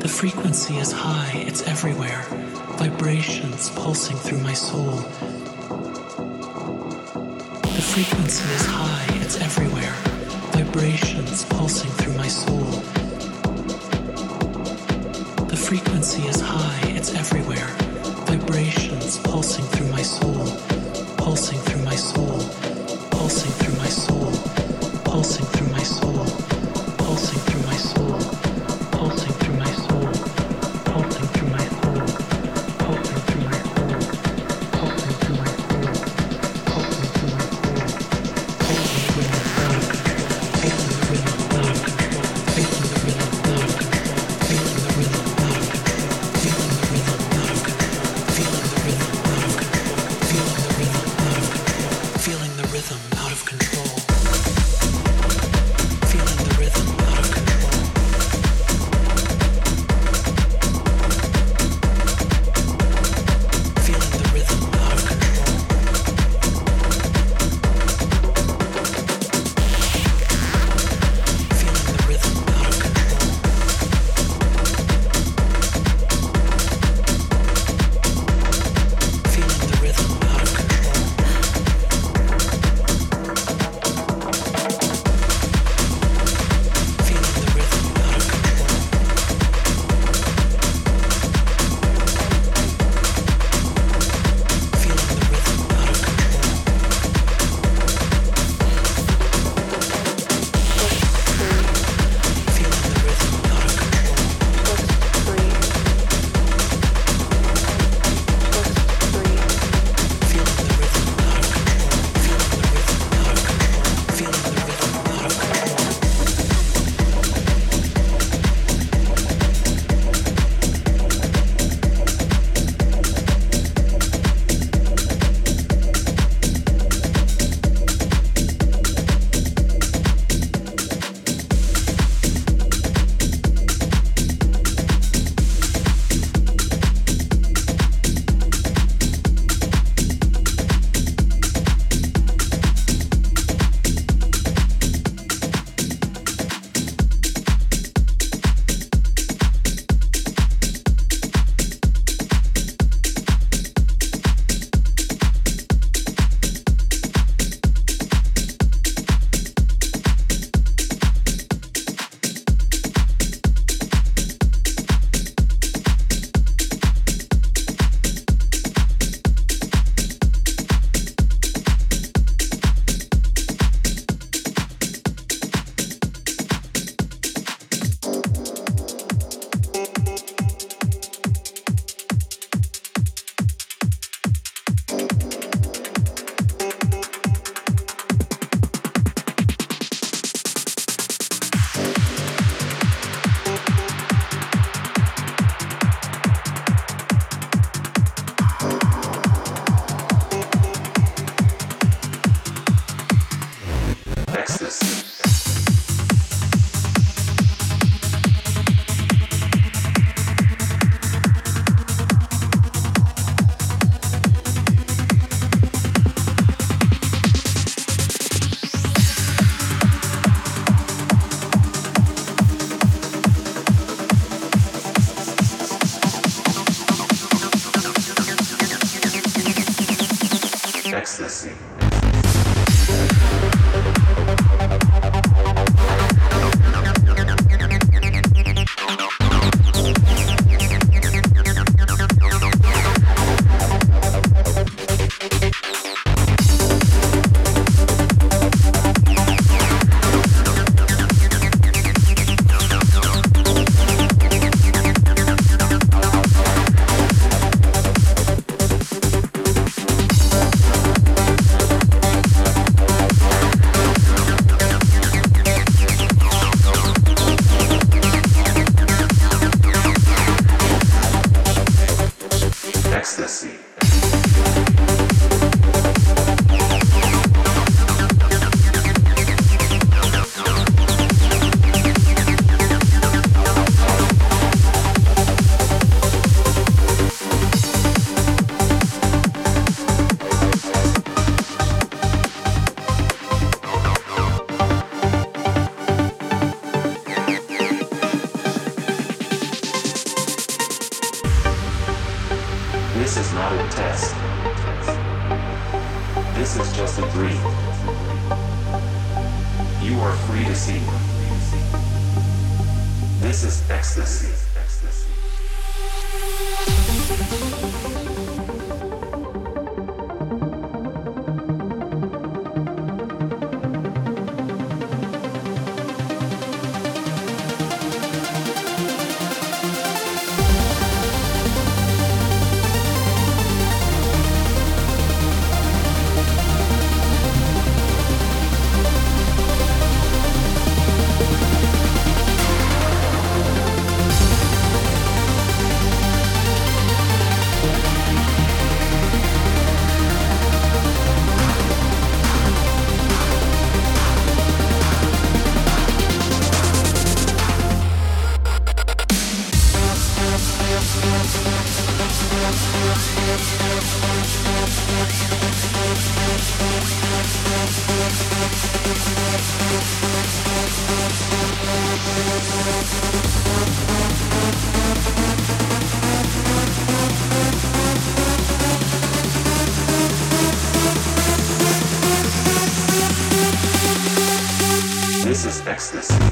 The frequency is high, it's everywhere. Vibrations pulsing through my soul. The frequency is high, it's everywhere. Vibrations pulsing through my soul. The frequency is high, it's everywhere. Vibrations pulsing through my soul. Pulsing through my soul. Pulsing through my soul. Pulsing through my soul. Pulsing This